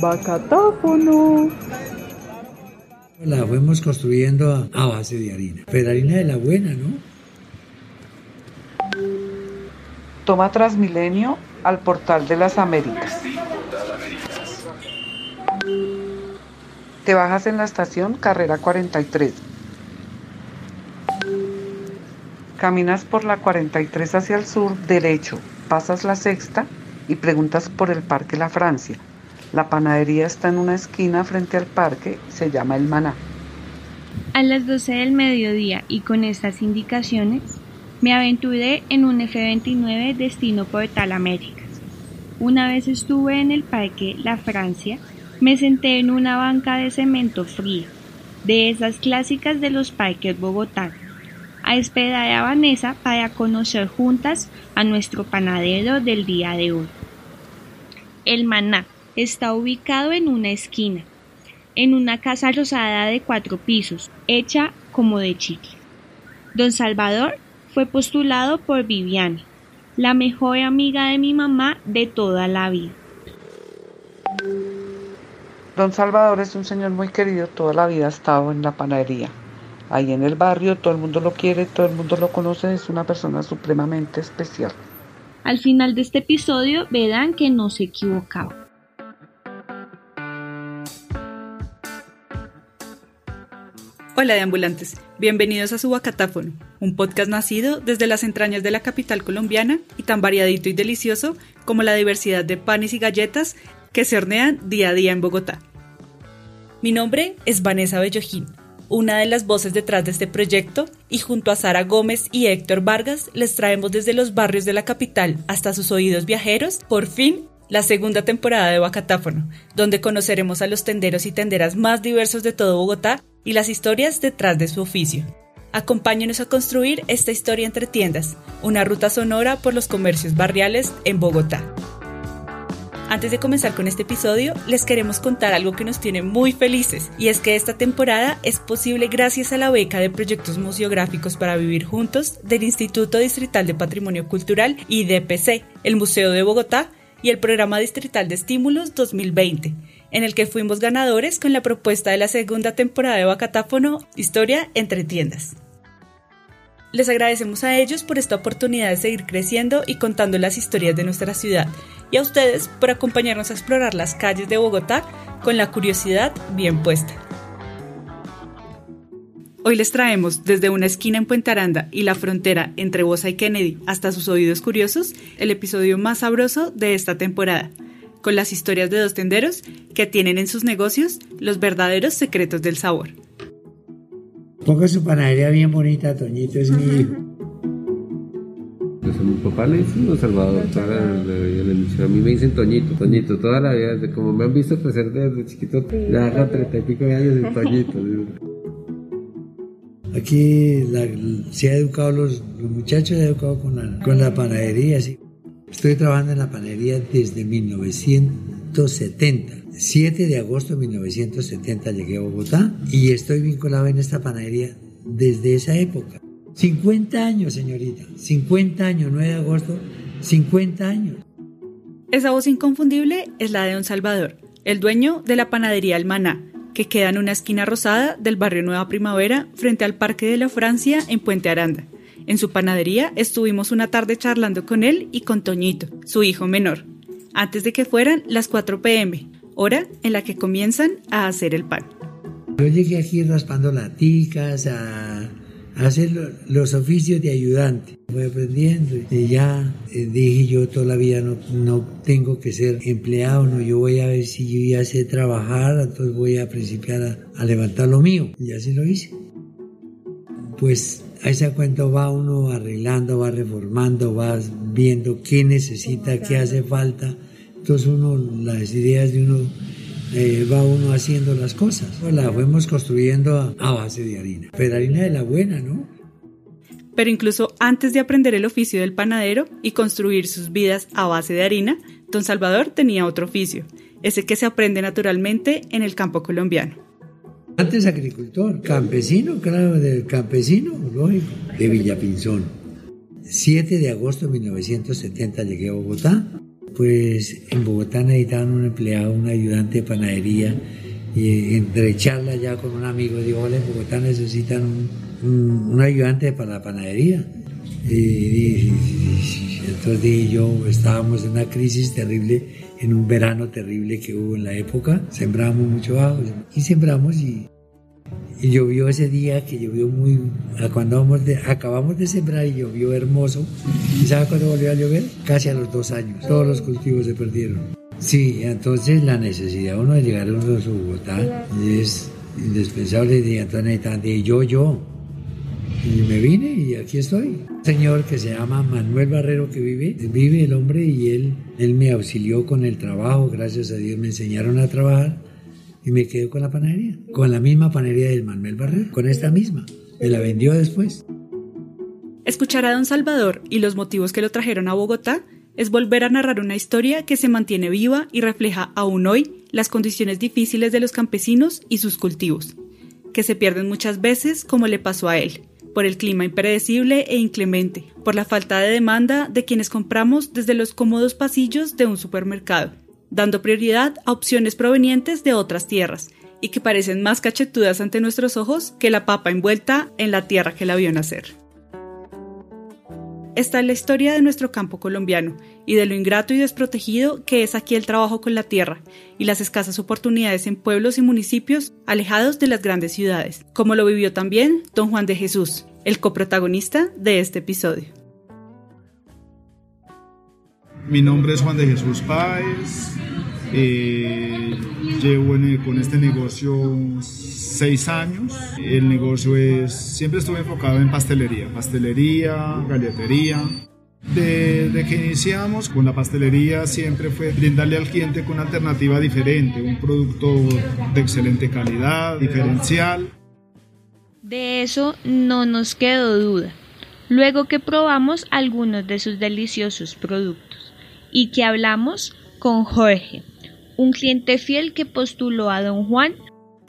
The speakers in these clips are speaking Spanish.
Bacatáfono. La fuimos construyendo a, base de harina, pero harina de la buena, ¿no? Toma Transmilenio al portal de las Américas. Te bajas en la estación Carrera 43. Caminas por la 43 hacia el sur, derecho, pasas la sexta y preguntas por el Parque La Francia. La panadería está en una esquina frente al parque, se llama El Maná. A las 12 del mediodía y con estas indicaciones, me aventuré en un F-29 destino Portal Américas. Una vez estuve en el Parque La Francia, me senté en una banca de cemento frío, de esas clásicas de los parques Bogotá, a esperar a Vanessa para conocer juntas a nuestro panadero del día de hoy. El maná está ubicado en una esquina, en una casa rosada de cuatro pisos, hecha como de chicle. Don Salvador fue postulado por Viviana, la mejor amiga de mi mamá de toda la vida. Don Salvador es un señor muy querido, toda la vida ha estado en la panadería. Ahí en el barrio todo el mundo lo quiere, todo el mundo lo conoce, es una persona supremamente especial. Al final de este episodio verán que no se equivocaba. Hola de ambulantes, bienvenidos a Subacatáfono, un podcast nacido desde las entrañas de la capital colombiana y tan variadito y delicioso como la diversidad de panes y galletas que se hornean día a día en Bogotá. Mi nombre es Vanessa Bellojín, una de las voces detrás de este proyecto y junto a Sara Gómez y Héctor Vargas les traemos desde los barrios de la capital hasta sus oídos viajeros, por fin, la segunda temporada de Bacatáfono, donde conoceremos a los tenderos y tenderas más diversos de todo Bogotá y las historias detrás de su oficio. Acompáñenos a construir esta historia entre tiendas, una ruta sonora por los comercios barriales en Bogotá. Antes de comenzar con este episodio, les queremos contar algo que nos tiene muy felices, y es que esta temporada es posible gracias a la beca de proyectos museográficos para vivir juntos del Instituto Distrital de Patrimonio Cultural y DPC, el Museo de Bogotá y el Programa Distrital de Estímulos 2020 en el que fuimos ganadores con la propuesta de la segunda temporada de Bacatáfono Historia entre tiendas. Les agradecemos a ellos por esta oportunidad de seguir creciendo y contando las historias de nuestra ciudad y a ustedes por acompañarnos a explorar las calles de Bogotá con la curiosidad bien puesta. Hoy les traemos desde una esquina en Puente Aranda y la frontera entre Bosa y Kennedy hasta sus oídos curiosos el episodio más sabroso de esta temporada – con las historias de dos tenderos que tienen en sus negocios los verdaderos secretos del sabor. Ponga su panadería bien bonita, Toñito es mi hijo. Pues mi papá le hicimos Salvador, a mí me dicen Toñito, Toñito, toda la vida, desde como me han visto crecer desde chiquito, ya hago treinta y pico de años de Toñito. Aquí se ha educado los, muchachos, se ha educado con la, con la panadería, sí. Estoy trabajando en la panadería desde 1970. 7 de agosto de 1970 llegué a Bogotá y estoy vinculado en esta panadería desde esa época. 50 años, señorita. 50 años, 9 de agosto, 50 años. Esa voz inconfundible es la de Don Salvador, el dueño de la panadería Almaná, que queda en una esquina rosada del barrio Nueva Primavera frente al Parque de la Francia en Puente Aranda. En su panadería estuvimos una tarde charlando con él y con Toñito, su hijo menor, antes de que fueran las 4 pm, hora en la que comienzan a hacer el pan. Yo llegué aquí raspando laticas, a, hacer los oficios de ayudante. Voy aprendiendo y ya eh, dije yo toda la vida no, no tengo que ser empleado, no, yo voy a ver si yo ya sé trabajar, entonces voy a principiar a, a levantar lo mío. Y así lo hice. Pues a ese cuento va uno arreglando, va reformando, va viendo qué necesita, qué hace falta. Entonces uno, las ideas de uno, eh, va uno haciendo las cosas. La fuimos construyendo a, base de harina, pero harina de la buena, ¿no? Pero incluso antes de aprender el oficio del panadero y construir sus vidas a base de harina, don Salvador tenía otro oficio, ese que se aprende naturalmente en el campo colombiano. Antes agricultor, campesino, claro, del campesino, lógico, de Villapinzón. 7 de agosto de 1970 llegué a Bogotá. Pues en Bogotá necesitaban un empleado, un ayudante de panadería y entre charla ya con un amigo digo, hola, en Bogotá necesitan un, ayudante para la panadería. Y, entonces dije yo, estábamos en una crisis terrible, en un verano terrible que hubo en la época, sembramos mucho ajo y sembramos y y llovió ese día que llovió muy, cuando acabamos de sembrar y llovió hermoso. ¿Y sabe cuándo volvió a llover? Casi a los dos años. Todos los cultivos se perdieron. Sí, entonces la necesidad uno de llegar a de Bogotá es indispensable. Y entonces y yo, yo. Y me vine y aquí estoy. Un señor que se llama Manuel Barrero que vive, vive el hombre y él, él me auxilió con el trabajo, gracias a Dios me enseñaron a trabajar y me quedé con la panadería, con la misma panadería del Manuel Barrero, con esta misma. Me la vendió después. Escuchar a don Salvador y los motivos que lo trajeron a Bogotá es volver a narrar una historia que se mantiene viva y refleja aún hoy las condiciones difíciles de los campesinos y sus cultivos, que se pierden muchas veces como le pasó a él, por el clima impredecible e inclemente, por la falta de demanda de quienes compramos desde los cómodos pasillos de un supermercado dando prioridad a opciones provenientes de otras tierras y que parecen más cachetudas ante nuestros ojos que la papa envuelta en la tierra que la vio nacer. Esta es la historia de nuestro campo colombiano y de lo ingrato y desprotegido que es aquí el trabajo con la tierra y las escasas oportunidades en pueblos y municipios alejados de las grandes ciudades, como lo vivió también don Juan de Jesús, el coprotagonista de este episodio. Mi nombre es Juan de Jesús Páez. Eh, llevo con este negocio seis años. El negocio es, siempre estuve enfocado en pastelería, pastelería, galletería. Desde que iniciamos con la pastelería siempre fue brindarle al cliente con una alternativa diferente, un producto de excelente calidad, diferencial. De eso no nos quedó duda, luego que probamos algunos de sus deliciosos productos y que hablamos con Jorge, un cliente fiel que postuló a don Juan.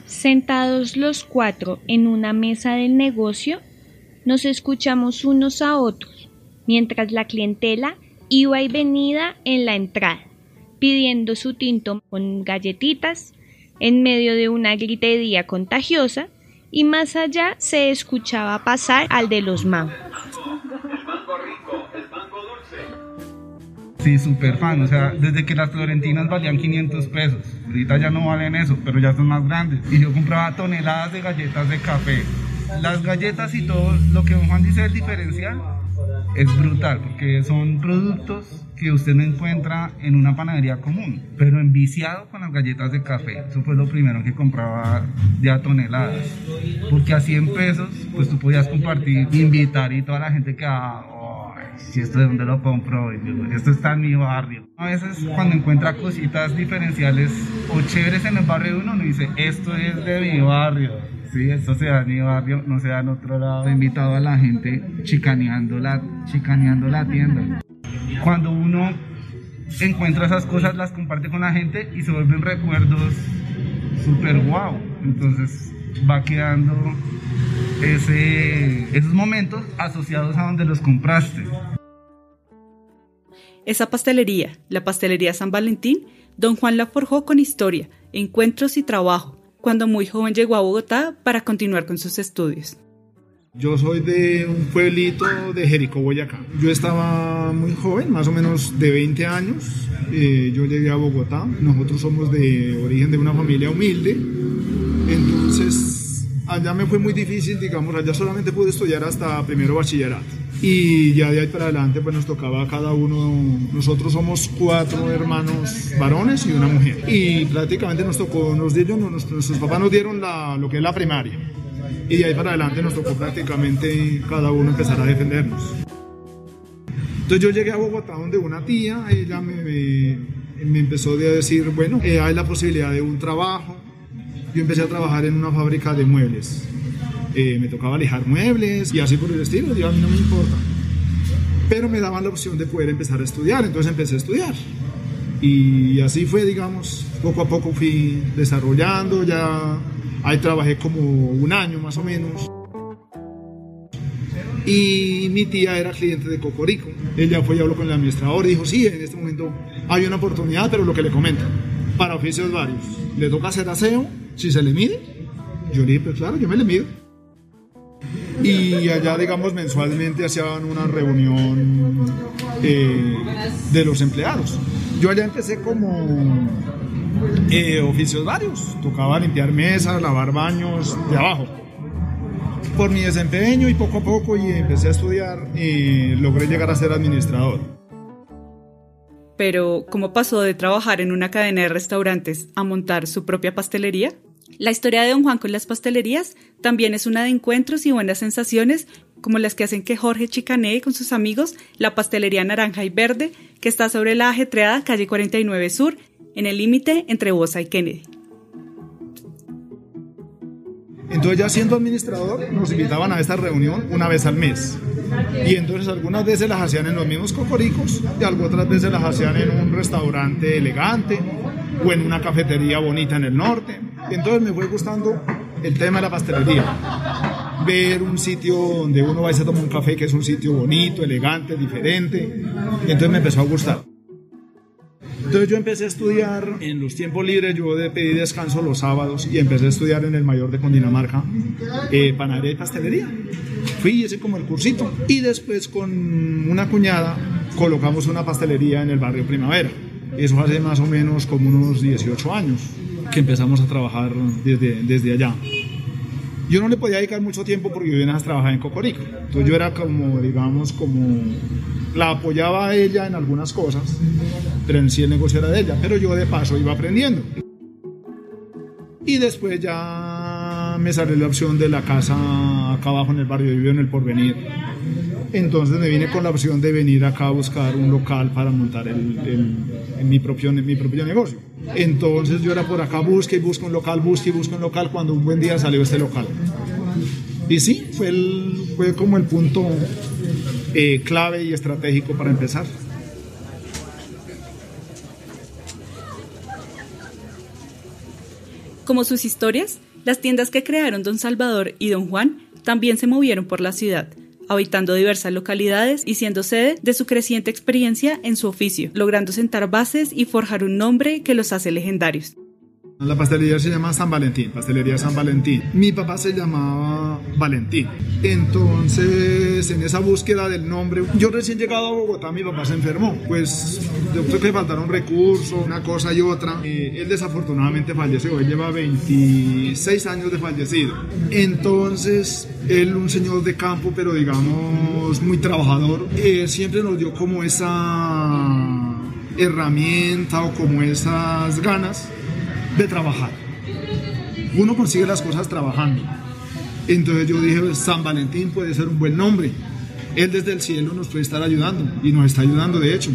Sentados los cuatro en una mesa del negocio, nos escuchamos unos a otros, mientras la clientela iba y venida en la entrada, pidiendo su tinto con galletitas, en medio de una gritería contagiosa, y más allá se escuchaba pasar al de los mangos. Sí, súper fan. O sea, desde que las florentinas valían 500 pesos. Ahorita ya no valen eso, pero ya son más grandes. Y yo compraba toneladas de galletas de café. Las galletas y todo lo que don Juan dice del diferencial es brutal, porque son productos que usted no encuentra en una panadería común, pero enviciado con las galletas de café. Eso fue lo primero que compraba ya toneladas. Porque a 100 pesos, pues tú podías compartir, invitar y toda la gente que si esto de dónde lo compro, esto está en mi barrio. A veces cuando encuentra cositas diferenciales o chéveres en el barrio de uno, uno dice, esto es de mi barrio. Sí, esto se da en mi barrio, no se da en otro lado. He invitado a la gente chicaneando la, chicaneando la tienda. Cuando uno encuentra esas cosas, las comparte con la gente y se vuelven recuerdos súper guau. Entonces va quedando ese, esos momentos asociados a donde los compraste. Esa pastelería, la pastelería San Valentín, don Juan la forjó con historia, encuentros y trabajo, cuando muy joven llegó a Bogotá para continuar con sus estudios. Yo soy de un pueblito de Jericó, Boyacá. Yo estaba muy joven, más o menos de 20 años. Eh, yo llegué a Bogotá. Nosotros somos de origen de una familia humilde. Entonces allá me fue muy difícil, digamos, allá solamente pude estudiar hasta primero bachillerato. Y ya de ahí para adelante pues nos tocaba a cada uno, nosotros somos cuatro hermanos varones y una mujer. Y prácticamente nos tocó, nos dieron, nuestros, papás nos dieron la, lo que es la primaria. Y de ahí para adelante nos tocó prácticamente cada uno empezar a defendernos. Entonces yo llegué a Bogotá donde una tía, ella me, me, empezó a decir, bueno, eh, hay la posibilidad de un trabajo, yo empecé a trabajar en una fábrica de muebles. Eh, me tocaba alejar muebles y así por el estilo, digo, a mí no me importa. Pero me daban la opción de poder empezar a estudiar, entonces empecé a estudiar. Y así fue, digamos, poco a poco fui desarrollando, ya ahí trabajé como un año más o menos. Y mi tía era cliente de Cocorico. Ella fue y habló con el administrador y dijo, sí, en este momento hay una oportunidad, pero lo que le comento, para oficios varios, le toca hacer aseo, si se le mide. Yo le dije, pues claro, yo me le mido. Y allá, digamos, mensualmente hacían una reunión eh, de los empleados. Yo allá empecé como eh, oficios varios. Tocaba limpiar mesas, lavar baños de abajo. Por mi desempeño y poco a poco y empecé a estudiar y logré llegar a ser administrador. Pero, ¿cómo pasó de trabajar en una cadena de restaurantes a montar su propia pastelería? La historia de Don Juan con las pastelerías también es una de encuentros y buenas sensaciones como las que hacen que Jorge chicanee con sus amigos la pastelería naranja y verde que está sobre la ajetreada calle 49 Sur en el límite entre Bosa y Kennedy. Entonces ya siendo administrador nos invitaban a esta reunión una vez al mes. Y entonces algunas veces las hacían en los mismos cocoricos y otras veces las hacían en un restaurante elegante o en una cafetería bonita en el norte. Entonces me fue gustando el tema de la pastelería. Ver un sitio donde uno va a tomar un café que es un sitio bonito, elegante, diferente. Y entonces me empezó a gustar. Entonces yo empecé a estudiar en los tiempos libres, yo pedí descanso los sábados y empecé a estudiar en el mayor de Condinamarca, eh, panadería y pastelería. Fui y hice como el cursito. Y después con una cuñada colocamos una pastelería en el barrio Primavera. Eso hace más o menos como unos 18 años que empezamos a trabajar desde, desde allá. Yo no le podía dedicar mucho tiempo porque yo venía a trabajar en Cocorico. Entonces yo era como, digamos, como la apoyaba ella en algunas cosas, pero en sí el negocio era de ella. Pero yo de paso iba aprendiendo. Y después ya me salió la opción de la casa acá abajo en el barrio, yo vivo en el Porvenir. Entonces me vine con la opción de venir acá a buscar un local para montar el, mi, propio, mi propio negocio. Entonces yo era por acá, busque y un local, busque y un local, cuando un buen día salió este local. Y sí, fue, fue como el punto eh, clave y estratégico para empezar. Como sus historias, las tiendas que crearon Don Salvador y Don Juan también se movieron por la ciudad, habitando diversas localidades y siendo sede de su creciente experiencia en su oficio, logrando sentar bases y forjar un nombre que los hace legendarios. La pastelería se llama San Valentín, pastelería San Valentín. Mi papá se llamaba Valentín. Entonces, en esa búsqueda del nombre, yo recién llegado a Bogotá, mi papá se enfermó. Pues yo creo que faltaron recursos, una cosa y otra. Eh, él desafortunadamente falleció, él lleva 26 años de fallecido. Entonces, él, un señor de campo, pero digamos muy trabajador, eh, siempre nos dio como esa herramienta o como esas ganas de trabajar. Uno consigue las cosas trabajando. Entonces yo dije, San Valentín puede ser un buen nombre. Él desde el cielo nos puede estar ayudando y nos está ayudando de hecho.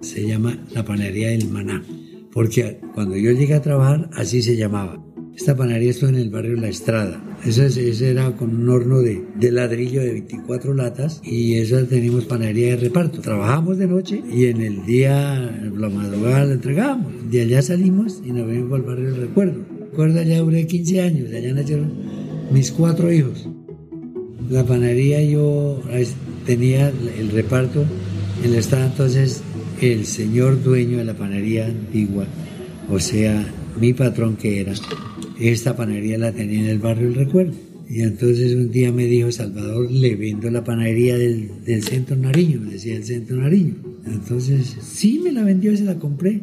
Se llama la panadería del maná, porque cuando yo llegué a trabajar así se llamaba. Esta panadería estuvo en el barrio La Estrada. Ese, era con un horno de, de, ladrillo de 24 latas y esa teníamos panadería de reparto. Trabajamos de noche y en el día, la madrugada la entregábamos. De allá salimos y nos venimos al barrio del recuerdo. Recuerdo allá duré 15 años, allá nacieron mis cuatro hijos. La panadería yo tenía el reparto en el estado entonces el señor dueño de la panadería antigua, o sea, mi patrón que era, esta panadería la tenía en el barrio El Recuerdo. Y entonces un día me dijo, Salvador, le vendo la panadería del, Centro Nariño, me decía el Centro Nariño. Entonces, sí, me la vendió y se la compré.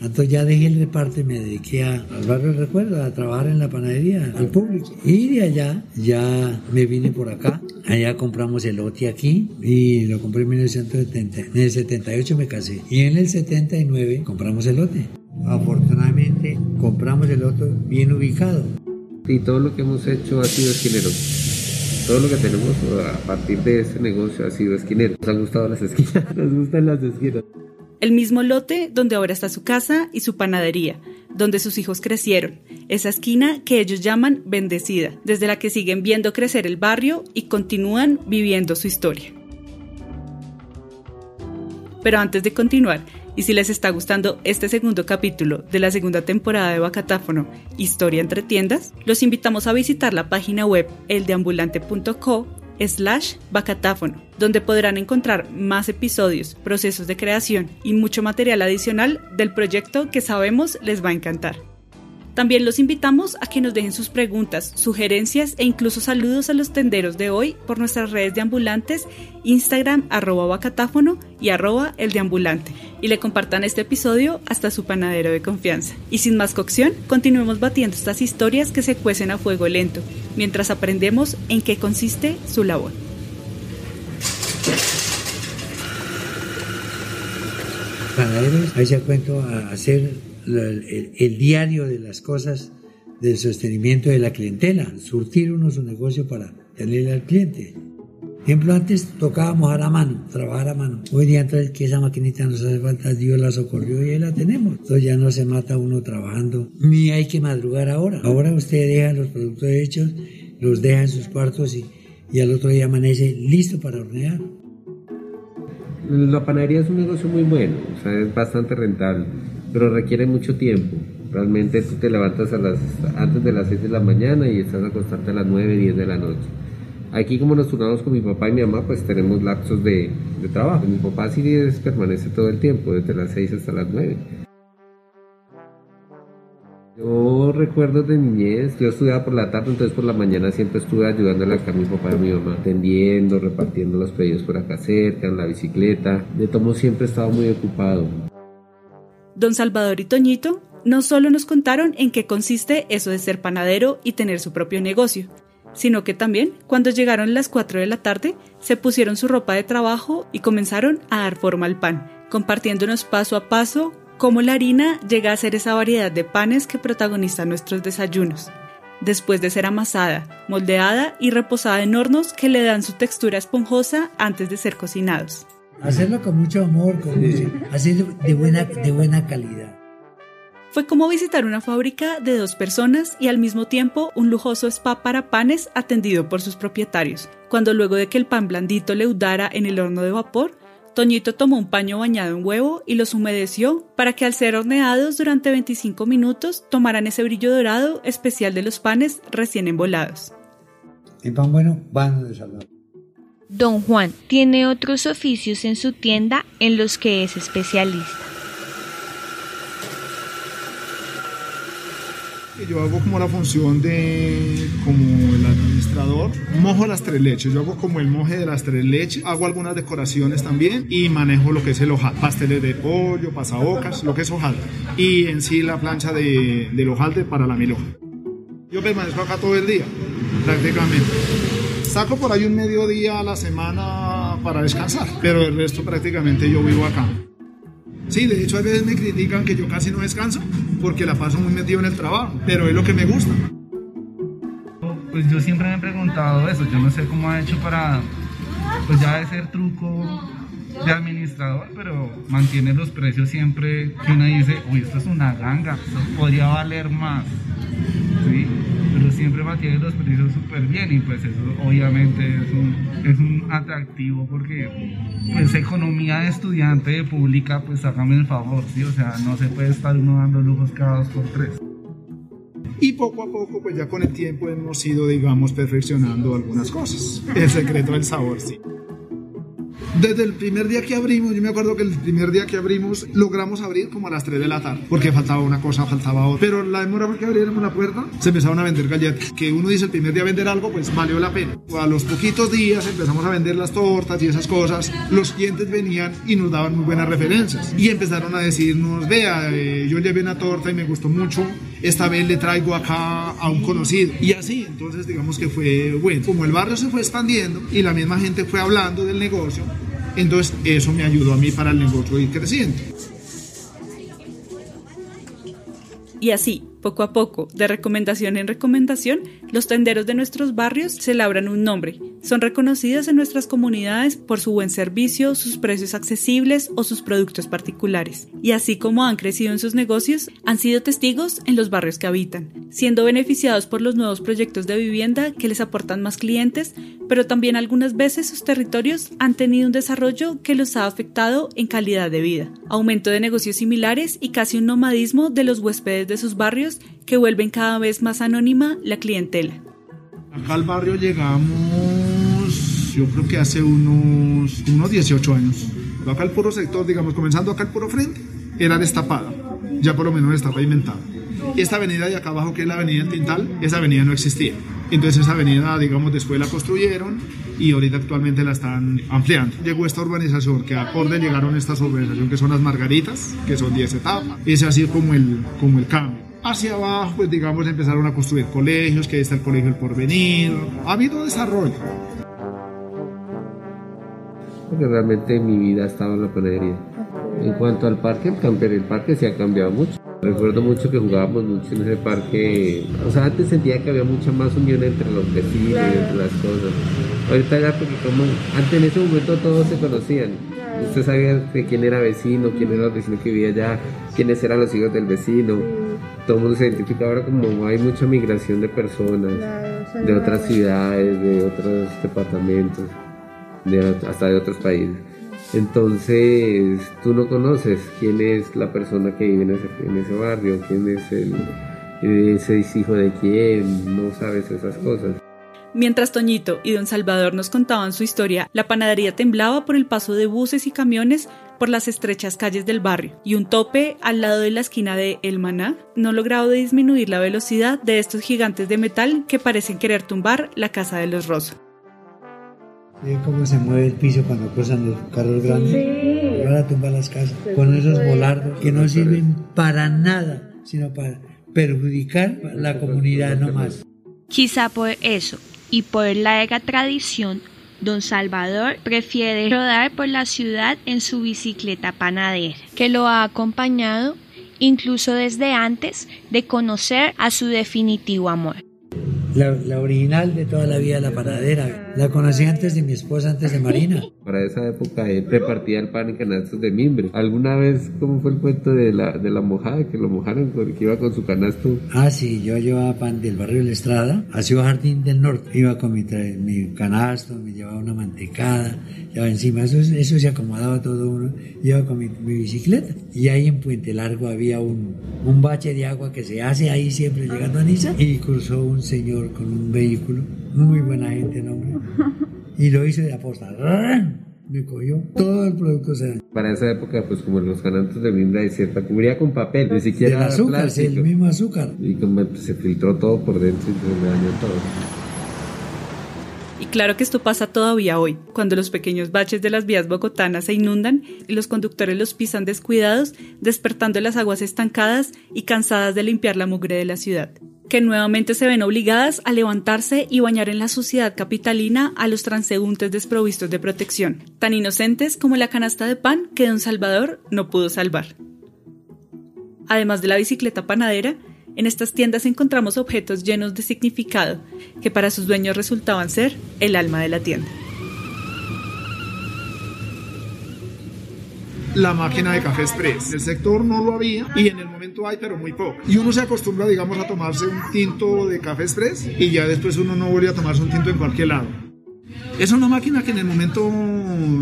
Entonces ya dejé el reparto y me dediqué a, al barrio El Recuerdo, a trabajar en la panadería, al público. Y de allá ya me vine por acá. Allá compramos el lote aquí y lo compré en 1970. En el 78 me casé. Y en el 79 compramos el lote. Afortunadamente compramos el otro bien ubicado. Y todo lo que hemos hecho ha sido esquinero. Todo lo que tenemos a partir de ese negocio ha sido esquinero. Nos han gustado las esquinas, nos gustan las esquinas. El mismo lote donde ahora está su casa y su panadería, donde sus hijos crecieron. Esa esquina que ellos llaman bendecida, desde la que siguen viendo crecer el barrio y continúan viviendo su historia. Pero antes de continuar, Y si les está gustando este segundo capítulo de la segunda temporada de Bacatáfono, Historia entre tiendas, los invitamos a visitar la página web eldeambulante.co slash bacatáfono, donde podrán encontrar más episodios, procesos de creación y mucho material adicional del proyecto que sabemos les va a encantar. También los invitamos a que nos dejen sus preguntas, sugerencias e incluso saludos a los tenderos de hoy por nuestras redes de ambulantes, Instagram arroba bacatáfono y arroba el y le compartan este episodio hasta su panadero de confianza. Y sin más cocción, continuemos batiendo estas historias que se cuecen a fuego lento, mientras aprendemos en qué consiste su labor. Panaderos, ahí se cuento a hacer el, diario de las cosas del sostenimiento de la clientela, surtir uno su negocio para tenerle al cliente. ejemplo, antes tocábamos a la mano, trabajar a mano. Hoy día entonces que esa maquinita nos hace falta, Dios la socorrió y ahí la tenemos. Entonces ya no se mata uno trabajando, ni hay que madrugar ahora. Ahora usted deja los productos hechos, los deja en sus cuartos y, y al otro día amanece listo para hornear. La panadería es un negocio muy bueno, o sea, es bastante rentable pero requiere mucho tiempo. Realmente tú te levantas a las, antes de las 6 de la mañana y estás acostarte a las 9, 10 de la noche. Aquí como nos turnamos con mi papá y mi mamá, pues tenemos lapsos de, de trabajo. Mi papá sí permanece todo el tiempo, desde las 6 hasta las 9. Yo recuerdo de niñez, yo estudiaba por la tarde, entonces por la mañana siempre estuve ayudándole acá a mi papá y a mi mamá, atendiendo, repartiendo los pedidos por acá cerca, en la bicicleta. De tomo siempre estaba muy ocupado. Don Salvador y Toñito no solo nos contaron en qué consiste eso de ser panadero y tener su propio negocio, sino que también, cuando llegaron las 4 de la tarde, se pusieron su ropa de trabajo y comenzaron a dar forma al pan, compartiéndonos paso a paso cómo la harina llega a ser esa variedad de panes que protagonizan nuestros desayunos. Después de ser amasada, moldeada y reposada en hornos que le dan su textura esponjosa antes de ser cocinados. Hacerlo con mucho amor, con hacerlo de buena, de buena calidad. Fue como visitar una fábrica de dos personas y al mismo tiempo un lujoso spa para panes atendido por sus propietarios. Cuando luego de que el pan blandito leudara en el horno de vapor, Toñito tomó un paño bañado en huevo y los humedeció para que al ser horneados durante 25 minutos tomaran ese brillo dorado especial de los panes recién embolados. El pan bueno, van de salud. Don Juan tiene otros oficios en su tienda en los que es especialista. Yo hago como la función de como el administrador, mojo las tres leches, yo hago como el moje de las tres leches, hago algunas decoraciones también y manejo lo que es el hojal, pasteles de pollo, pasabocas, lo que es hojal y en sí la plancha de, del hojaldre para la milhoja. Yo permanezco acá todo el día, prácticamente. Saco por ahí un mediodía a la semana para descansar, pero el resto prácticamente yo vivo acá. Sí, de hecho a veces me critican que yo casi no descanso porque la paso muy metido en el trabajo, pero es lo que me gusta. Pues yo siempre me he preguntado eso, yo no sé cómo ha hecho para, pues ya de ser truco de administrador, pero mantiene los precios siempre que uno dice, uy, esto es una ganga, esto podría valer más. ¿sí? Pero siempre mantiene los precios súper bien y pues eso obviamente es un, es un atractivo porque pues economía de estudiante de pública pues hágame el favor, ¿sí? O sea, no se puede estar uno dando lujos cada dos por tres. Y poco a poco, pues ya con el tiempo hemos ido, digamos, perfeccionando algunas cosas. El secreto del sabor, sí. Desde el primer día que abrimos, yo me acuerdo que el primer día que abrimos, logramos abrir como a las 3 de la tarde, porque faltaba una cosa, faltaba otra. Pero la demora fue que abriéramos la puerta, se empezaron a vender galletas. Que uno dice el primer día vender algo, pues valió la pena. A los poquitos días empezamos a vender las tortas y esas cosas. Los clientes venían y nos daban muy buenas referencias. Y empezaron a decirnos, vea, eh, yo llevé una torta y me gustó mucho, esta vez le traigo acá a un conocido. Y así, entonces digamos que fue bueno. Como el barrio se fue expandiendo y la misma gente fue hablando del negocio, entonces eso me ayudó a mí para el negocio ir creciendo. Y así, Poco a poco, de recomendación en recomendación, los tenderos de nuestros barrios se labran un nombre. Son reconocidos en nuestras comunidades por su buen servicio, sus precios accesibles o sus productos particulares. Y así como han crecido en sus negocios, han sido testigos en los barrios que habitan, siendo beneficiados por los nuevos proyectos de vivienda que les aportan más clientes, pero también algunas veces sus territorios han tenido un desarrollo que los ha afectado en calidad de vida, aumento de negocios similares y casi un nomadismo de los huéspedes de sus barrios que vuelven cada vez más anónima la clientela. Acá al barrio llegamos, yo creo que hace unos, unos 18 años. Acá el puro sector, digamos, comenzando acá el puro frente, era destapada, ya por lo menos está pavimentada. Esta avenida de acá abajo, que es la avenida Tintal, esa avenida no existía. Entonces esa avenida, digamos, después la construyeron y ahorita actualmente la están ampliando. Llegó esta urbanización, que acorde llegaron estas urbanizaciones que son las Margaritas, que son 10 etapas. Es así como el, como el cambio. Hacia abajo, pues digamos, empezaron a construir colegios, que ahí está el colegio El Porvenir. Ha habido desarrollo. Porque realmente mi vida ha en la panadería. En cuanto al parque, el, parque se ha cambiado mucho. Recuerdo mucho que jugábamos mucho en ese parque. O sea, antes sentía que había mucha más unión entre los vecinos, entre las cosas. Ahorita ya, porque como antes en ese momento todos se conocían. Usted sabía de quién era vecino, quién era el vecino que vivía allá, quiénes eran los hijos del vecino. Todo el mundo se identifica ahora como hay mucha migración de personas, de otras ciudades, de otros departamentos, hasta de otros países. Entonces, tú no conoces quién es la persona que vive en ese, barrio, quién es el, ese hijo de quién, no sabes esas cosas. Mientras Toñito y don Salvador nos contaban su historia, la panadería temblaba por el paso de buses y camiones por las estrechas calles del barrio, y un tope al lado de la esquina de El Maná no lograba disminuir la velocidad de estos gigantes de metal que parecen querer tumbar la casa de los Rosa. ¿Sí? cómo se mueve el piso cuando cruzan los carros grandes. Sí. Van a tumbar las casas con esos volardos que no sirven para nada, sino para perjudicar a la comunidad no más. Quizá por eso y por la larga tradición, don Salvador prefiere rodar por la ciudad en su bicicleta panadera, que lo ha acompañado incluso desde antes de conocer a su definitivo amor la, original de toda la vida, la panadera. La conocí antes de mi esposa, antes de Marina. Para esa época él repartía el pan en canastos de mimbre. ¿Alguna vez cómo fue el cuento de la, de la mojada, que lo mojaron porque iba con su canasto? Ah, sí, yo llevaba pan del barrio de la Estrada a Ciudad Jardín del Norte. Iba con mi, mi canasto, me llevaba una mantecada, llevaba encima, eso, eso se acomodaba todo uno. Iba con mi, mi bicicleta. Y ahí en Puente Largo había un, un bache de agua que se hace ahí siempre llegando a Niza y cruzó un señor con un vehículo, muy buena gente, ¿no? Y lo hice de aposta. Me cogió todo el producto se Para esa época, pues como los canantes de brinda de cierta cubría con papel, ni siquiera el azúcar, el mismo azúcar. Y como se filtró todo por dentro y se me dañó todo. Y claro que esto pasa todavía hoy, cuando los pequeños baches de las vías bogotanas se inundan y los conductores los pisan descuidados, despertando las aguas estancadas y cansadas de limpiar la mugre de la ciudad que nuevamente se ven obligadas a levantarse y bañar en la suciedad capitalina a los transeúntes desprovistos de protección, tan inocentes como la canasta de pan que don Salvador no pudo salvar. Además de la bicicleta panadera, en estas tiendas encontramos objetos llenos de significado que para sus dueños resultaban ser el alma de la tienda. la máquina de café express. El sector no lo había y en el momento hay, pero muy poco. Y uno se acostumbra, digamos, a tomarse un tinto de café express y ya después uno no vuelve a tomarse un tinto en cualquier lado. Es una máquina que en el momento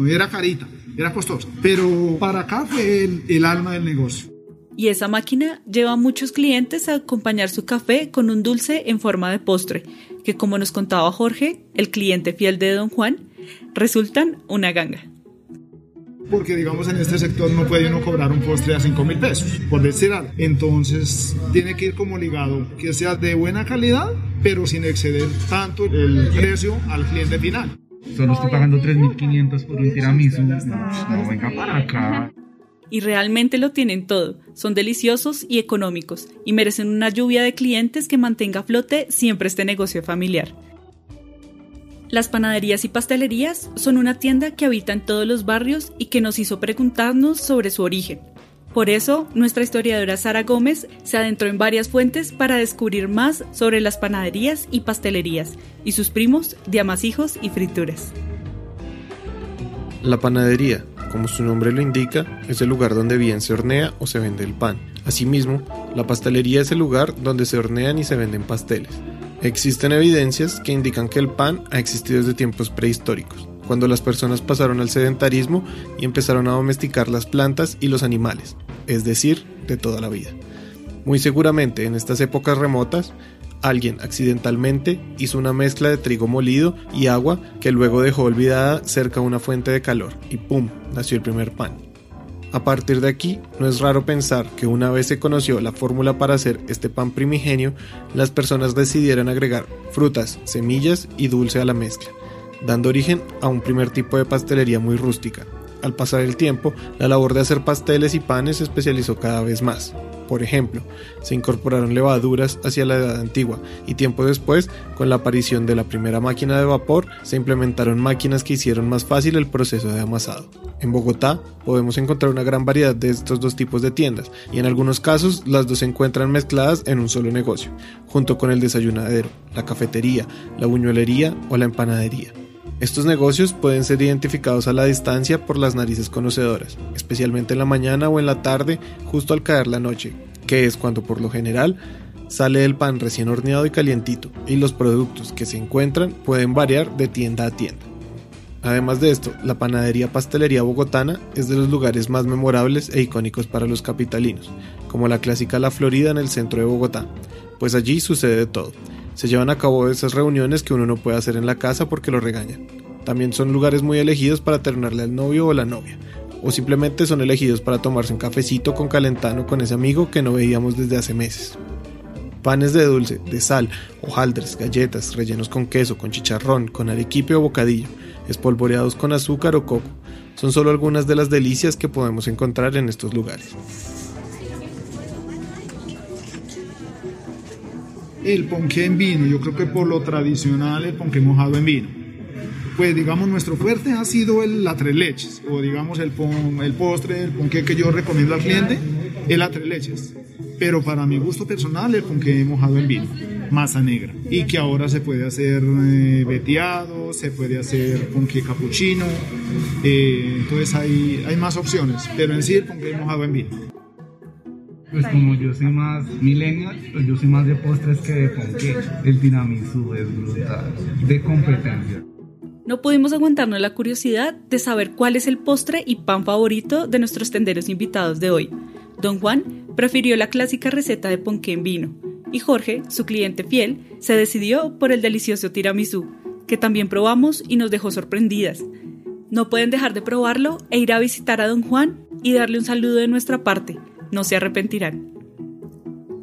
era carita, era costosa, pero para acá fue el, alma del negocio. Y esa máquina lleva a muchos clientes a acompañar su café con un dulce en forma de postre, que como nos contaba Jorge, el cliente fiel de Don Juan, resultan una ganga porque digamos en este sector no puede uno cobrar un postre a 5 mil pesos, por decir algo. Entonces tiene que ir como ligado, que sea de buena calidad, pero sin exceder tanto el precio al cliente final. Solo estoy pagando 3.500 por un tiramisú, no, no venga para acá. Y realmente lo tienen todo, son deliciosos y económicos, y merecen una lluvia de clientes que mantenga a flote siempre este negocio familiar. Las panaderías y pastelerías son una tienda que habita en todos los barrios y que nos hizo preguntarnos sobre su origen. Por eso, nuestra historiadora Sara Gómez se adentró en varias fuentes para descubrir más sobre las panaderías y pastelerías y sus primos de amasijos y frituras. La panadería, como su nombre lo indica, es el lugar donde bien se hornea o se vende el pan. Asimismo, la pastelería es el lugar donde se hornean y se venden pasteles. Existen evidencias que indican que el pan ha existido desde tiempos prehistóricos, cuando las personas pasaron al sedentarismo y empezaron a domesticar las plantas y los animales, es decir, de toda la vida. Muy seguramente en estas épocas remotas, alguien accidentalmente hizo una mezcla de trigo molido y agua que luego dejó olvidada cerca de una fuente de calor y ¡pum! nació el primer pan. A partir de aquí, no es raro pensar que una vez se conoció la fórmula para hacer este pan primigenio, las personas decidieron agregar frutas, semillas y dulce a la mezcla, dando origen a un primer tipo de pastelería muy rústica. Al pasar el tiempo, la labor de hacer pasteles y panes se especializó cada vez más, por ejemplo, se incorporaron levaduras hacia la edad antigua y tiempo después, con la aparición de la primera máquina de vapor, se implementaron máquinas que hicieron más fácil el proceso de amasado. En Bogotá podemos encontrar una gran variedad de estos dos tipos de tiendas y en algunos casos las dos se encuentran mezcladas en un solo negocio, junto con el desayunadero, la cafetería, la buñuelería o la empanadería. Estos negocios pueden ser identificados a la distancia por las narices conocedoras, especialmente en la mañana o en la tarde, justo al caer la noche, que es cuando por lo general sale el pan recién horneado y calientito, y los productos que se encuentran pueden variar de tienda a tienda. Además de esto, la panadería pastelería bogotana es de los lugares más memorables e icónicos para los capitalinos, como la clásica La Florida en el centro de Bogotá, pues allí sucede de todo se llevan a cabo esas reuniones que uno no puede hacer en la casa porque lo regañan. También son lugares muy elegidos para ternarle al novio o la novia. O simplemente son elegidos para tomarse un cafecito con calentano con ese amigo que no veíamos desde hace meses. Panes de dulce, de sal, hojaldres, galletas, rellenos con queso, con chicharrón, con arequipe o bocadillo, espolvoreados con azúcar o coco, son solo algunas de las delicias que podemos encontrar en estos lugares. El ponqué en vino. Yo creo que por lo tradicional el ponqué mojado en vino. Pues digamos nuestro fuerte ha sido el, la tres leches o digamos el, el postre, el ponqué que yo recomiendo al cliente, el la tres leches. Pero para mi gusto personal el ponqué mojado en vino, masa negra. Y que ahora se puede hacer eh, veteado, se puede hacer ponqué capuchino. Eh, entonces hay, hay más opciones, pero en sí el ponqué mojado en vino. Pues como yo soy más millennial, pues yo soy más de postres que de ponqué. El tiramisú es brutal, de competencia. No pudimos aguantarnos la curiosidad de saber cuál es el postre y pan favorito de nuestros tenderos invitados de hoy. Don Juan prefirió la clásica receta de ponqué en vino y Jorge, su cliente fiel, se decidió por el delicioso tiramisú, que también probamos y nos dejó sorprendidas. No pueden dejar de probarlo e ir a visitar a Don Juan y darle un saludo de nuestra parte no se arrepentirán.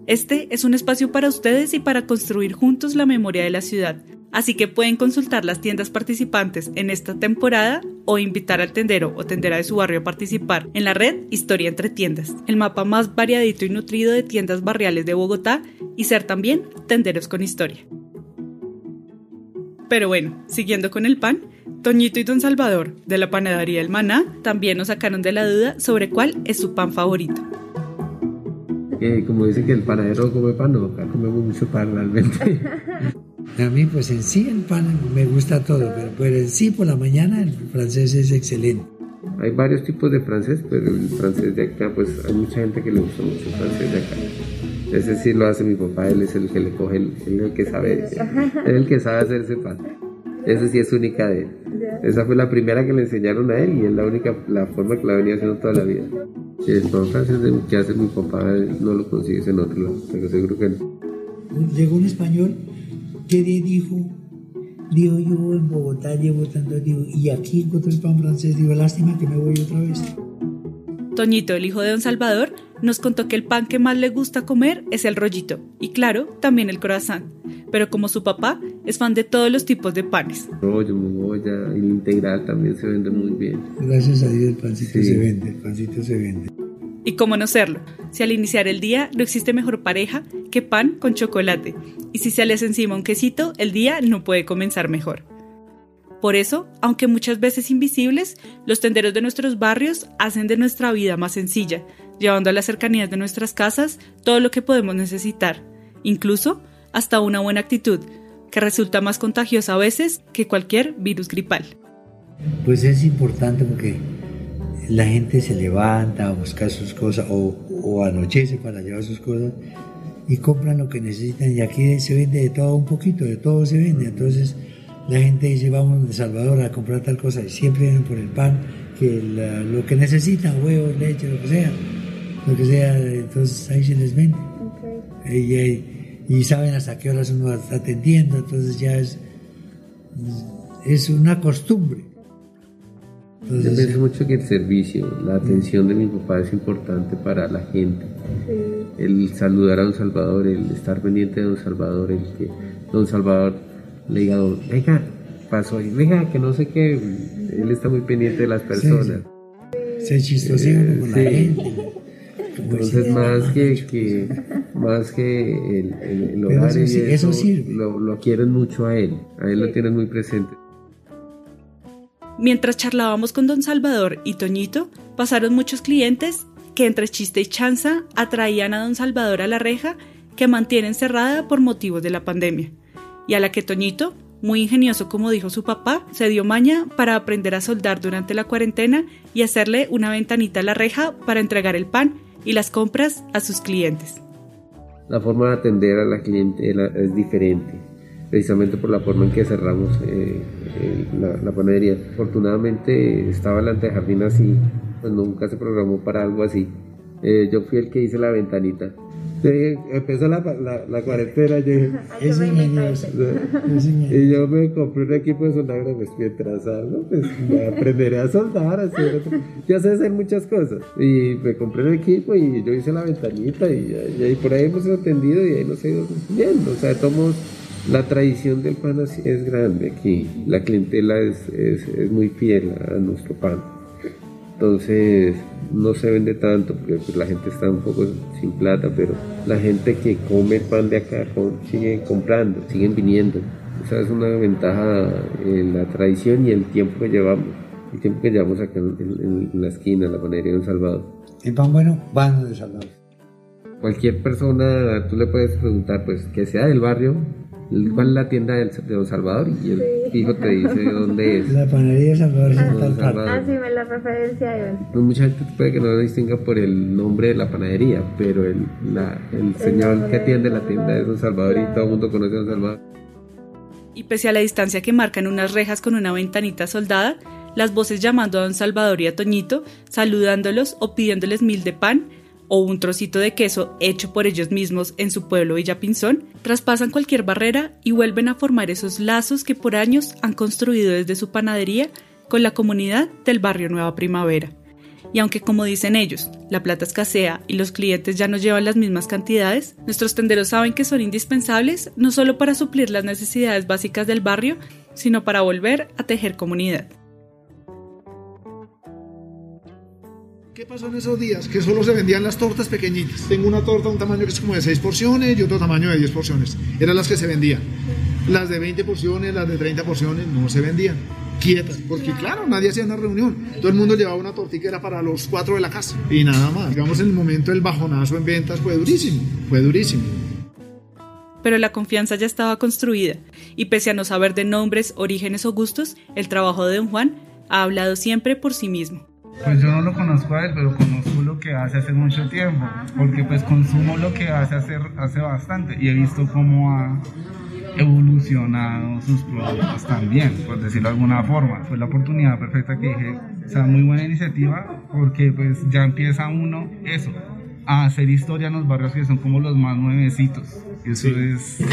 Este es un espacio para ustedes y para construir juntos la memoria de la ciudad, así que pueden consultar las tiendas participantes en esta temporada o invitar al tendero o tendera de su barrio a participar en la red Historia entre Tiendas, el mapa más variadito y nutrido de tiendas barriales de Bogotá y ser también tenderos con historia. Pero bueno, siguiendo con el pan, Toñito y Don Salvador, de la panadería El Maná, también nos sacaron de la duda sobre cuál es su pan favorito como dicen que el panadero come pan, no, acá comemos mucho pan realmente. A mí pues en sí el pan me gusta todo, pero, en sí por la mañana el francés es excelente. Hay varios tipos de francés, pero el francés de acá, pues hay mucha gente que le gusta mucho el francés de acá. Ese sí lo hace mi papá, él es el que le coge, el, el que sabe, es el que sabe hacer ese pan. Ese sí es única de él. Esa fue la primera que le enseñaron a él y es la única, la forma que la venía haciendo toda la vida. El pan francés que hace mi papá no lo consigues en otro lado, pero seguro que no. Llegó un español que dijo, dijo yo en Bogotá llevo tanto tiempo y aquí encontré el pan francés, digo lástima que me voy otra vez. Toñito, el hijo de don Salvador, nos contó que el pan que más le gusta comer es el rollito y claro, también el croissant. Pero como su papá es fan de todos los tipos de panes. Rollo, mogolla, el integral también se vende muy bien. Gracias a Dios el pancito se vende, el pancito se vende. Y cómo no serlo, si al iniciar el día no existe mejor pareja que pan con chocolate. Y si se les encima un quesito, el día no puede comenzar mejor. Por eso, aunque muchas veces invisibles, los tenderos de nuestros barrios hacen de nuestra vida más sencilla, llevando a las cercanías de nuestras casas todo lo que podemos necesitar, incluso hasta una buena actitud, que resulta más contagiosa a veces que cualquier virus gripal. Pues es importante porque la gente se levanta a buscar sus cosas o, o anochece para llevar sus cosas y compran lo que necesitan y aquí se vende de todo un poquito, de todo se vende. Entonces la gente dice vamos de Salvador a comprar tal cosa y siempre vienen por el pan, que lo que necesitan, huevos, leche, lo que sea, lo que sea, entonces ahí se les vende. Y, saben hasta qué horas uno está atendiendo, entonces ya es, es una costumbre. Yo pienso mucho que el servicio, la atención de mi papá es importante para la gente. El saludar a don Salvador, el estar pendiente de don Salvador, el que don Salvador le diga, venga, pasó y venga, que no sé qué, él está muy pendiente de las personas. Se chistosea con la gente. Entonces más que, más que el, el, hogar eso, Lo, lo quieren mucho a él, a él lo tienen muy presente. Mientras charlábamos con don Salvador y Toñito, pasaron muchos clientes que entre chiste y chanza atraían a don Salvador a la reja que mantienen cerrada por motivos de la pandemia, y a la que Toñito, muy ingenioso como dijo su papá, se dio maña para aprender a soldar durante la cuarentena y hacerle una ventanita a la reja para entregar el pan y las compras a sus clientes. La forma de atender a la clientela es diferente precisamente por la forma en que cerramos eh, eh, la, panadería. Afortunadamente estaba el antejardín así, pues nunca se programó para algo así. Eh, yo fui el que hice la ventanita. Empezó la, la, cuarentena, yo dije, y yo me compré un equipo de soldadura, pues mientras algo, pues aprenderé a soldar, hacer, ya sé hacer muchas cosas. Y me compré el equipo y yo hice la ventanita y, por ahí hemos atendido y ahí nos he ido viendo, o sea, tomamos la tradición del pan es grande aquí, la clientela es, es, muy fiel a nuestro pan. Entonces no se vende tanto porque pues, la gente está un poco sin plata, pero la gente que come pan de acá sigue comprando, siguen viniendo. Esa es una ventaja en la tradición y el tiempo que llevamos, el tiempo que llevamos acá en, la esquina, en la panadería de Salvador. El pan bueno, pan de Salvador. Cualquier persona, tú le puedes preguntar, pues que sea del barrio, ¿Cuál es la tienda de Don Salvador? Y el hijo te dice de dónde es. La panadería de Salvador. Ah, sí, me la referencia pues mucha gente puede que no lo distinga por el nombre de la panadería, pero el, la, el señor que atiende la tienda es Don Salvador y todo el mundo conoce a Don Salvador. Y pese a la distancia que marcan unas rejas con una ventanita soldada, las voces llamando a Don Salvador y a Toñito, saludándolos o pidiéndoles mil de pan, o un trocito de queso hecho por ellos mismos en su pueblo Villapinzón, traspasan cualquier barrera y vuelven a formar esos lazos que por años han construido desde su panadería con la comunidad del barrio Nueva Primavera. Y aunque como dicen ellos, la plata escasea y los clientes ya no llevan las mismas cantidades, nuestros tenderos saben que son indispensables no solo para suplir las necesidades básicas del barrio, sino para volver a tejer comunidad. ¿Qué pasó en esos días? Que solo se vendían las tortas pequeñitas. Tengo una torta un tamaño que es como de 6 porciones y otro tamaño de 10 porciones. Eran las que se vendían. Las de 20 porciones, las de 30 porciones no se vendían. Quietas, porque claro, nadie hacía una reunión. Todo el mundo llevaba una tortilla para los cuatro de la casa y nada más. Digamos, en el momento el bajonazo en ventas fue durísimo, fue durísimo. Pero la confianza ya estaba construida y pese a no saber de nombres, orígenes o gustos, el trabajo de don Juan ha hablado siempre por sí mismo. Pues yo no lo conozco a él, pero conozco lo que hace hace mucho tiempo, porque pues consumo lo que hace hace, hace bastante y he visto cómo ha evolucionado sus productos también, por decirlo de alguna forma. Fue la oportunidad perfecta que dije, o sea, muy buena iniciativa, porque pues ya empieza uno eso, a hacer historia en los barrios que son como los más nuevecitos. Eso es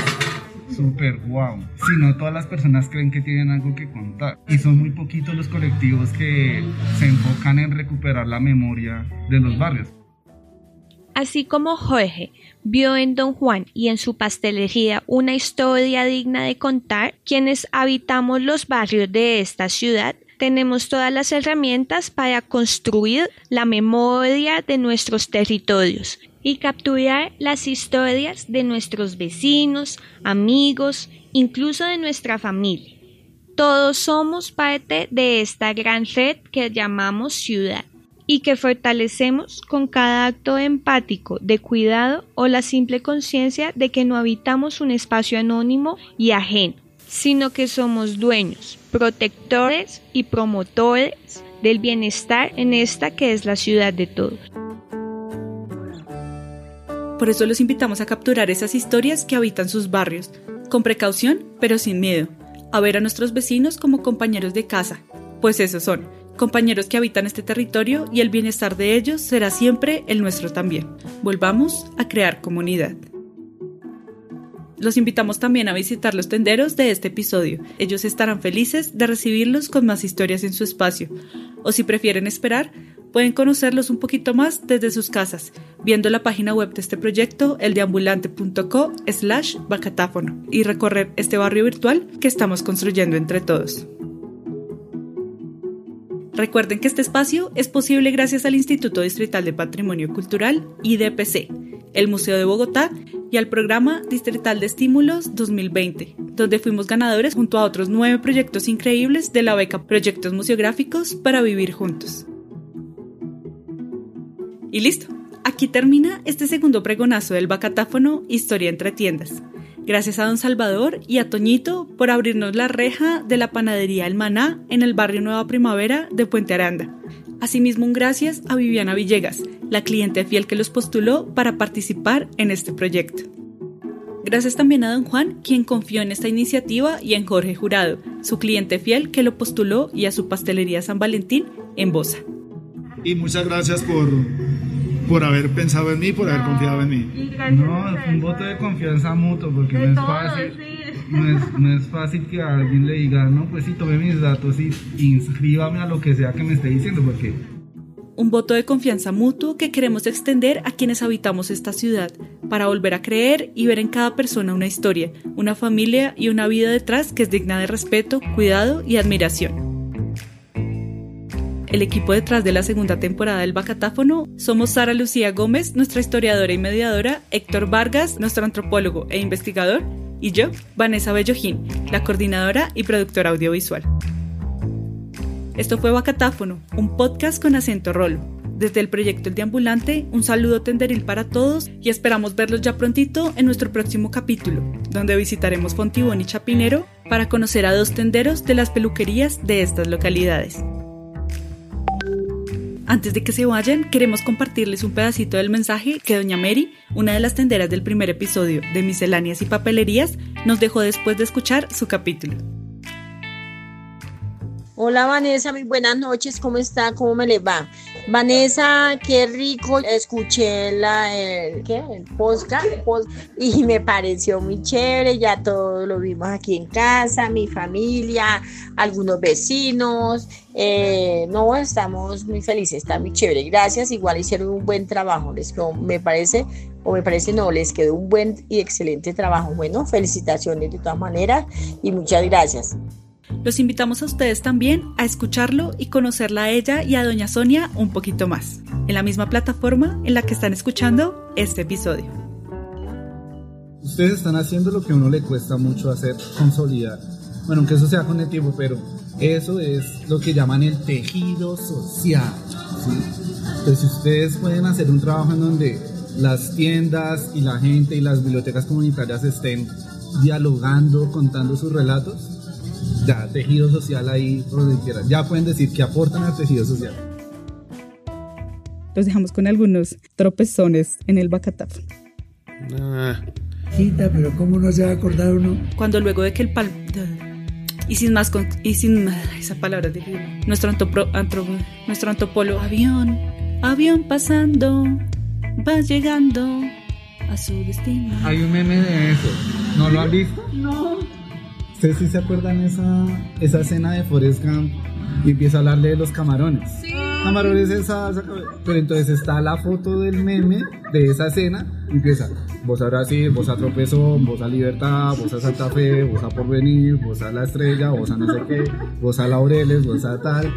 súper guau. Si no, todas las personas creen que tienen algo que contar. Y son muy poquitos los colectivos que se enfocan en recuperar la memoria de los barrios. Así como Jorge vio en Don Juan y en su pastelería una historia digna de contar, quienes habitamos los barrios de esta ciudad tenemos todas las herramientas para construir la memoria de nuestros territorios y capturar las historias de nuestros vecinos, amigos, incluso de nuestra familia. Todos somos parte de esta gran red que llamamos ciudad. y que fortalecemos con cada acto empático, de cuidado o la simple conciencia de que no habitamos un espacio anónimo y ajeno, sino que somos dueños, protectores y promotores del bienestar en esta que es la ciudad de todos. Por eso los invitamos a capturar esas historias que habitan sus barrios, con precaución pero sin miedo, a ver a nuestros vecinos como compañeros de casa, pues esos son, compañeros que habitan este territorio y el bienestar de ellos será siempre el nuestro también. Volvamos a crear comunidad. Los invitamos también a visitar los tenderos de este episodio. Ellos estarán felices de recibirlos con más historias en su espacio. O si prefieren esperar, pueden conocerlos un poquito más desde sus casas, viendo la página web de este proyecto, eldeambulante.co slash bacatáfono, y recorrer este barrio virtual que estamos construyendo entre todos. Recuerden que este espacio es posible gracias al Instituto Distrital de Patrimonio Cultural, IDPC, el Museo de Bogotá y al programa Distrital de Estímulos 2020, donde fuimos ganadores junto a otros nueve proyectos increíbles de la beca Proyectos Museográficos para Vivir Juntos. Y listo, aquí termina este segundo pregonazo del bacatáfono Historia entre tiendas. Gracias a don Salvador y a Toñito por abrirnos la reja de la panadería El Maná en el barrio Nueva Primavera de Puente Aranda. Asimismo, un gracias a Viviana Villegas, la cliente fiel que los postuló para participar en este proyecto. Gracias también a don Juan, quien confió en esta iniciativa, y en Jorge Jurado, su cliente fiel que lo postuló, y a su pastelería San Valentín en Bosa. Y muchas gracias por, por haber pensado en mí, por haber confiado en mí. No, es un voto de confianza mutuo, porque no es fácil. No es, no es, fácil que alguien le diga, no, pues sí, tome mis datos y inscríbame a lo que sea que me esté diciendo, porque... Un voto de confianza mutuo que queremos extender a quienes habitamos esta ciudad, para volver a creer y ver en cada persona una historia, una familia y una vida detrás que es digna de respeto, cuidado y admiración el equipo detrás de la segunda temporada del Bacatáfono, somos Sara Lucía Gómez, nuestra historiadora y mediadora, Héctor Vargas, nuestro antropólogo e investigador, y yo, Vanessa Bellojín, la coordinadora y productora audiovisual. Esto fue Bacatáfono, un podcast con acento rolo. Desde el proyecto El Deambulante, un saludo tenderil para todos y esperamos verlos ya prontito en nuestro próximo capítulo, donde visitaremos Fontibón y Chapinero para conocer a dos tenderos de las peluquerías de estas localidades. Antes de que se vayan, queremos compartirles un pedacito del mensaje que doña Mary, una de las tenderas del primer episodio de Misceláneas y Papelerías, nos dejó después de escuchar su capítulo. Hola Vanessa, muy buenas noches, ¿cómo está? ¿Cómo me le va? Vanessa, qué rico, escuché la, el, ¿qué? el podcast, y me pareció muy chévere, ya todo lo vimos aquí en casa, mi familia, algunos vecinos, eh, no, estamos muy felices, está muy chévere, gracias, igual hicieron un buen trabajo, les me parece, o me parece no, les quedó un buen y excelente trabajo, bueno, felicitaciones de todas maneras y muchas gracias. Los invitamos a ustedes también a escucharlo y conocerla a ella y a Doña Sonia un poquito más, en la misma plataforma en la que están escuchando este episodio. Ustedes están haciendo lo que a uno le cuesta mucho hacer, consolidar. Bueno, aunque eso sea con el tiempo, pero eso es lo que llaman el tejido social. Entonces, si ustedes pueden hacer un trabajo en donde las tiendas y la gente y las bibliotecas comunitarias estén dialogando, contando sus relatos, ya, tejido social ahí por donde quieran. Ya pueden decir que aportan al tejido social. Los dejamos con algunos tropezones en el bacataf. Ah. pero ¿cómo no se va a acordar uno? Cuando luego de que el pal... Y sin más, con, y sin esa palabra de nuestro, antopro, nuestro antropólogo, avión, avión pasando, va llegando a su destino. Hay un meme de eso, ¿no lo han visto? No. ¿Ustedes sí se acuerdan esa, esa escena de Forrest Gump y empieza a hablarle de los camarones? Sí. Camarones esa, pero entonces está la foto del meme de esa escena y empieza, vos a Brasil, vos a Tropezón, vos a Libertad, vos a Santa Fe, vos a Porvenir, vos a La Estrella, vos a no sé qué, vos a Laureles, vos a tal.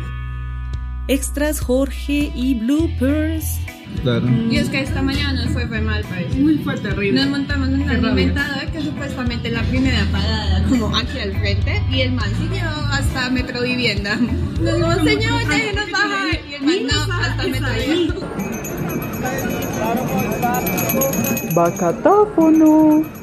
Extras Jorge y bloopers. Claro. Y es que esta mañana nos fue, fue mal, parece. Muy fue terrible. Nos montamos en un alimentador que supuestamente la primera parada, como aquí al frente, y el man siguió hasta Metro Vivienda. Nos dijo, señor, déjenos bajar. Y no, hasta me traía. Bacatáfono.